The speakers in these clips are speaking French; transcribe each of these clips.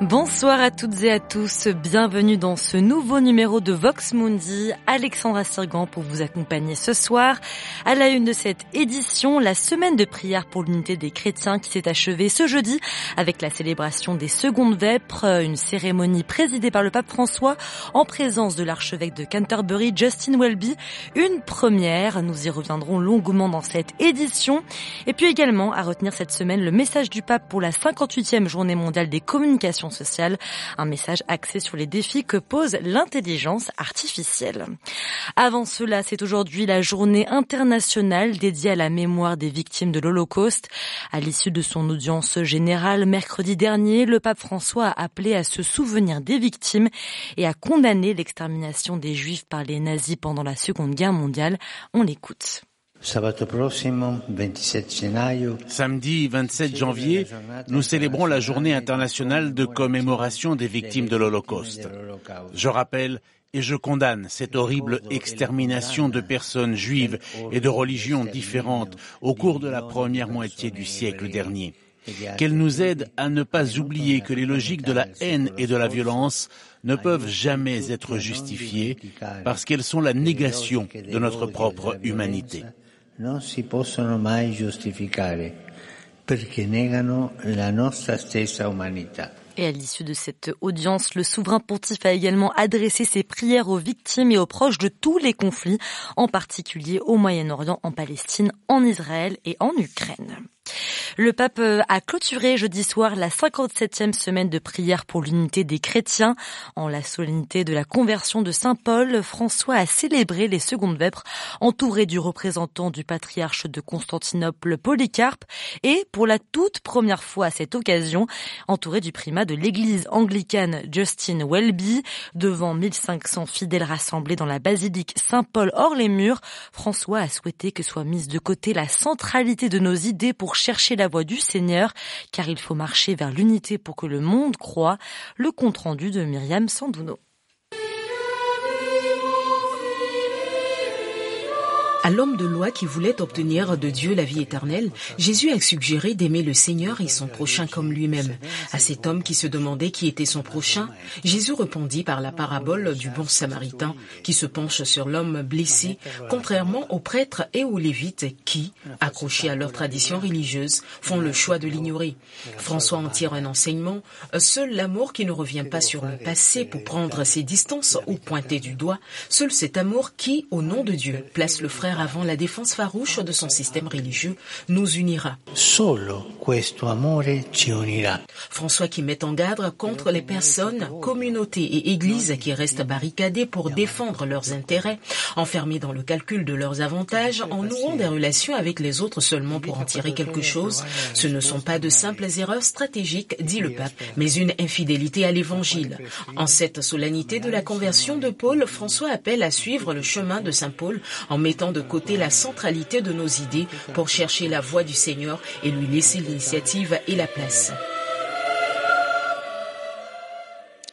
Bonsoir à toutes et à tous, bienvenue dans ce nouveau numéro de Vox Mundi. Alexandra Sirgan pour vous accompagner ce soir. À la une de cette édition, la semaine de prière pour l'unité des chrétiens qui s'est achevée ce jeudi avec la célébration des secondes vêpres, une cérémonie présidée par le pape François en présence de l'archevêque de Canterbury, Justin Welby. Une première, nous y reviendrons longuement dans cette édition. Et puis également à retenir cette semaine le message du pape pour la 58e journée mondiale des communications sociale, un message axé sur les défis que pose l'intelligence artificielle. Avant cela, c'est aujourd'hui la journée internationale dédiée à la mémoire des victimes de l'Holocauste. À l'issue de son audience générale mercredi dernier, le pape François a appelé à se souvenir des victimes et à condamner l'extermination des Juifs par les nazis pendant la Seconde Guerre mondiale. On l'écoute. Samedi 27 janvier, nous célébrons la journée internationale de commémoration des victimes de l'Holocauste. Je rappelle et je condamne cette horrible extermination de personnes juives et de religions différentes au cours de la première moitié du siècle dernier. Qu'elle nous aide à ne pas oublier que les logiques de la haine et de la violence ne peuvent jamais être justifiées parce qu'elles sont la négation de notre propre humanité non si possono mai giustificare perché negano la nostra stessa umanità. Et à l'issue de cette audience, le souverain pontife a également adressé ses prières aux victimes et aux proches de tous les conflits, en particulier au Moyen-Orient, en Palestine, en Israël et en Ukraine. Le pape euh, a clôturé jeudi soir la 57e semaine de prière pour l'unité des chrétiens. En la solennité de la conversion de Saint Paul, François a célébré les secondes vêpres entouré du représentant du patriarche de Constantinople Polycarpe et pour la toute première fois à cette occasion, entouré du primat de l'église anglicane Justin Welby. Devant 1500 fidèles rassemblés dans la basilique Saint-Paul hors les murs, François a souhaité que soit mise de côté la centralité de nos idées pour chercher la du Seigneur, car il faut marcher vers l'unité pour que le monde croit. Le compte rendu de Myriam Sandouno. À l'homme de loi qui voulait obtenir de Dieu la vie éternelle, Jésus a suggéré d'aimer le Seigneur et son prochain comme lui-même. À cet homme qui se demandait qui était son prochain, Jésus répondit par la parabole du bon samaritain qui se penche sur l'homme blessé, contrairement aux prêtres et aux lévites qui, accrochés à leur tradition religieuse, font le choix de l'ignorer. François en tire un enseignement, seul l'amour qui ne revient pas sur le passé pour prendre ses distances ou pointer du doigt, seul cet amour qui, au nom de Dieu, place le frère avant la défense farouche de son système religieux nous unira. Solo questo amore ci unirà. François qui met en garde contre les personnes, communautés et églises qui restent barricadées pour défendre leurs intérêts, enfermées dans le calcul de leurs avantages, en nouant des relations avec les autres seulement pour en tirer quelque chose. Ce ne sont pas de simples erreurs stratégiques, dit le pape, mais une infidélité à l'évangile. En cette solennité de la conversion de Paul, François appelle à suivre le chemin de Saint Paul en mettant de côté la centralité de nos idées pour chercher la voie du Seigneur et lui laisser l'initiative et la place.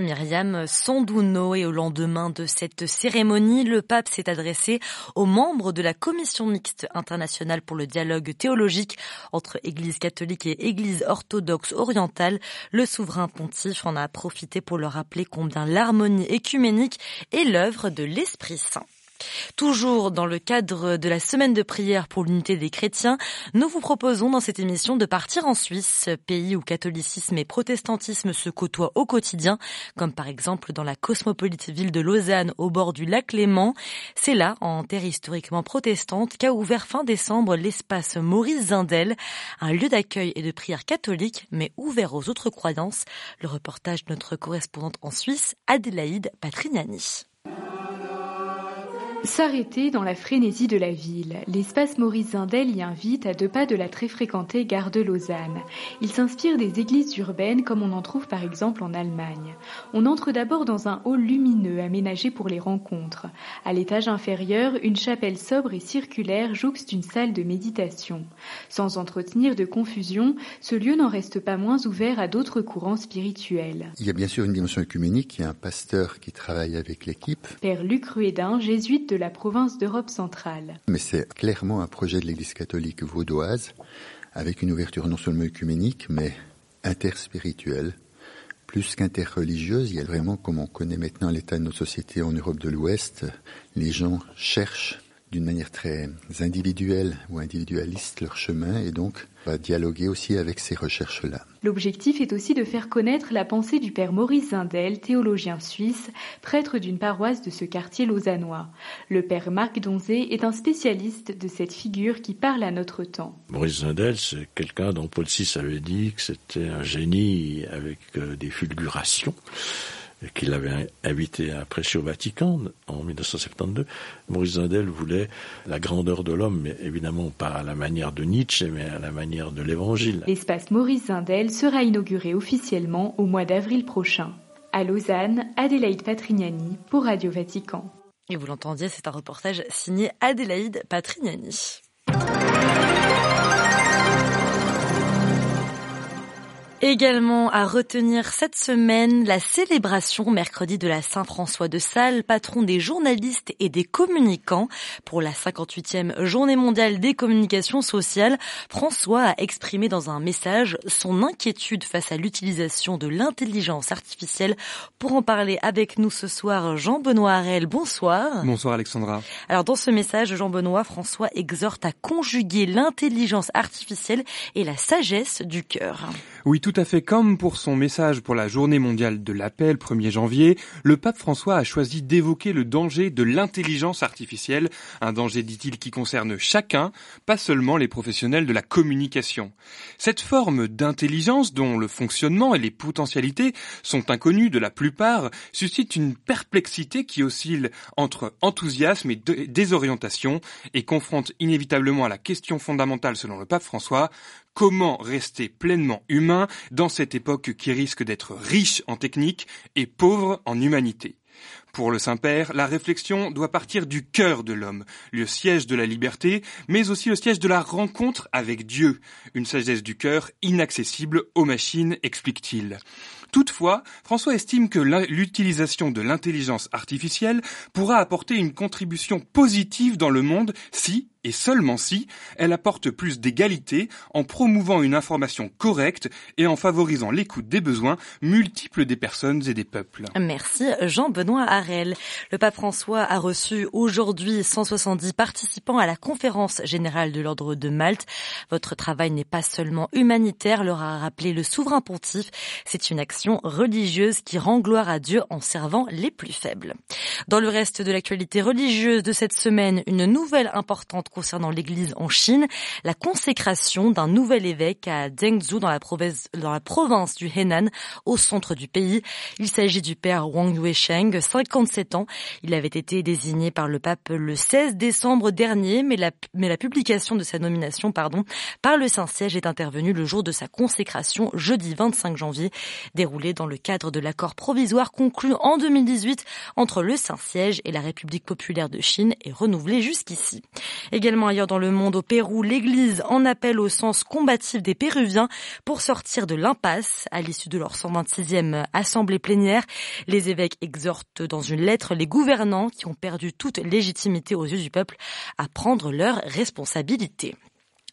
Myriam Sondouno et au lendemain de cette cérémonie, le pape s'est adressé aux membres de la commission mixte internationale pour le dialogue théologique entre Église catholique et Église orthodoxe orientale. Le souverain pontife en a profité pour leur rappeler combien l'harmonie écuménique est l'œuvre de l'Esprit Saint. Toujours dans le cadre de la semaine de prière pour l'unité des chrétiens, nous vous proposons dans cette émission de partir en Suisse, pays où catholicisme et protestantisme se côtoient au quotidien, comme par exemple dans la cosmopolite ville de Lausanne au bord du lac Léman. C'est là, en terre historiquement protestante, qu'a ouvert fin décembre l'espace Maurice Zindel, un lieu d'accueil et de prière catholique, mais ouvert aux autres croyances. Le reportage de notre correspondante en Suisse, Adélaïde Patrignani. S'arrêter dans la frénésie de la ville, l'espace Maurice Zindel y invite à deux pas de la très fréquentée gare de Lausanne. Il s'inspire des églises urbaines comme on en trouve par exemple en Allemagne. On entre d'abord dans un hall lumineux aménagé pour les rencontres. À l'étage inférieur, une chapelle sobre et circulaire jouxte une salle de méditation. Sans entretenir de confusion, ce lieu n'en reste pas moins ouvert à d'autres courants spirituels. Il y a bien sûr une dimension œcuménique, il y a un pasteur qui travaille avec l'équipe. Père Luc Ruédin, jésuite de la province d'Europe centrale. Mais c'est clairement un projet de l'Église catholique vaudoise, avec une ouverture non seulement œcuménique, mais interspirituelle. Plus qu'interreligieuse, il y a vraiment, comme on connaît maintenant l'état de nos sociétés en Europe de l'Ouest, les gens cherchent d'une manière très individuelle ou individualiste leur chemin et donc va dialoguer aussi avec ces recherches-là. L'objectif est aussi de faire connaître la pensée du père Maurice Zindel, théologien suisse, prêtre d'une paroisse de ce quartier lausannois. Le père Marc Donzé est un spécialiste de cette figure qui parle à notre temps. Maurice Zindel, c'est quelqu'un dont Paul VI avait dit que c'était un génie avec euh, des fulgurations qu'il avait invité à prêcher au Vatican en 1972. Maurice Zindel voulait la grandeur de l'homme, mais évidemment pas à la manière de Nietzsche, mais à la manière de l'Évangile. L'espace Maurice Zindel sera inauguré officiellement au mois d'avril prochain. À Lausanne, Adélaïde Patrignani pour Radio Vatican. Et vous l'entendiez, c'est un reportage signé Adélaïde Patrignani. Également à retenir cette semaine la célébration mercredi de la Saint-François de Sales, patron des journalistes et des communicants. Pour la 58e journée mondiale des communications sociales, François a exprimé dans un message son inquiétude face à l'utilisation de l'intelligence artificielle. Pour en parler avec nous ce soir, Jean-Benoît Harel, bonsoir. Bonsoir Alexandra. Alors dans ce message, Jean-Benoît, François exhorte à conjuguer l'intelligence artificielle et la sagesse du cœur. Oui, tout à fait comme pour son message pour la journée mondiale de l'appel 1er janvier, le pape François a choisi d'évoquer le danger de l'intelligence artificielle, un danger dit-il qui concerne chacun, pas seulement les professionnels de la communication. Cette forme d'intelligence dont le fonctionnement et les potentialités sont inconnus de la plupart suscite une perplexité qui oscille entre enthousiasme et désorientation et confronte inévitablement à la question fondamentale selon le pape François, Comment rester pleinement humain dans cette époque qui risque d'être riche en technique et pauvre en humanité pour le Saint-Père, la réflexion doit partir du cœur de l'homme, le siège de la liberté, mais aussi le siège de la rencontre avec Dieu, une sagesse du cœur inaccessible aux machines, explique-t-il. Toutefois, François estime que l'utilisation de l'intelligence artificielle pourra apporter une contribution positive dans le monde si, et seulement si, elle apporte plus d'égalité en promouvant une information correcte et en favorisant l'écoute des besoins multiples des personnes et des peuples. Merci Jean-Benoît Harel. Le pape François a reçu aujourd'hui 170 participants à la conférence générale de l'ordre de Malte. Votre travail n'est pas seulement humanitaire, leur a rappelé le souverain pontife, c'est une action religieuse qui rend gloire à Dieu en servant les plus faibles. Dans le reste de l'actualité religieuse de cette semaine, une nouvelle importante concernant l'Église en Chine, la consécration d'un nouvel évêque à Zhengzhou dans la province, du Henan, au centre du pays. Il s'agit du père Wang Yuesheng, 57 ans. Il avait été désigné par le pape le 16 décembre dernier, mais la, mais la publication de sa nomination, pardon, par le Saint-Siège est intervenue le jour de sa consécration, jeudi 25 janvier, déroulé dans le cadre de l'accord provisoire conclu en 2018 entre le Saint-Siège et la République populaire de Chine et renouvelé jusqu'ici. Également ailleurs dans le monde, au Pérou, l'Église en appelle au sens combatif des Péruviens pour sortir de l'impasse à l'issue de leur 126e assemblée plénière. Les évêques exhortent dans une lettre les gouvernants qui ont perdu toute légitimité aux yeux du peuple à prendre leurs responsabilités.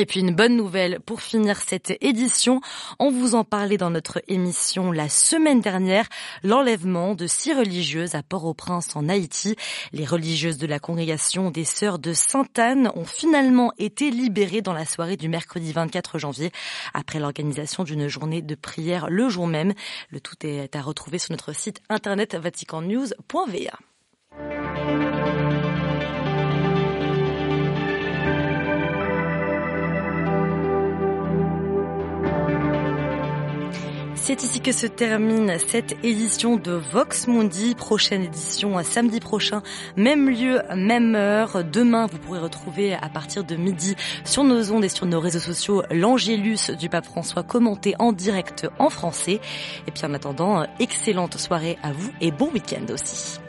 Et puis une bonne nouvelle pour finir cette édition, on vous en parlait dans notre émission la semaine dernière, l'enlèvement de six religieuses à Port-au-Prince en Haïti. Les religieuses de la congrégation des Sœurs de Sainte-Anne ont finalement été libérées dans la soirée du mercredi 24 janvier après l'organisation d'une journée de prière le jour même. Le tout est à retrouver sur notre site internet vaticannews.va. C'est ici que se termine cette édition de Vox Mundi. Prochaine édition samedi prochain, même lieu, même heure. Demain, vous pourrez retrouver à partir de midi sur nos ondes et sur nos réseaux sociaux l'Angélus du pape François commenté en direct en français. Et puis en attendant, excellente soirée à vous et bon week-end aussi.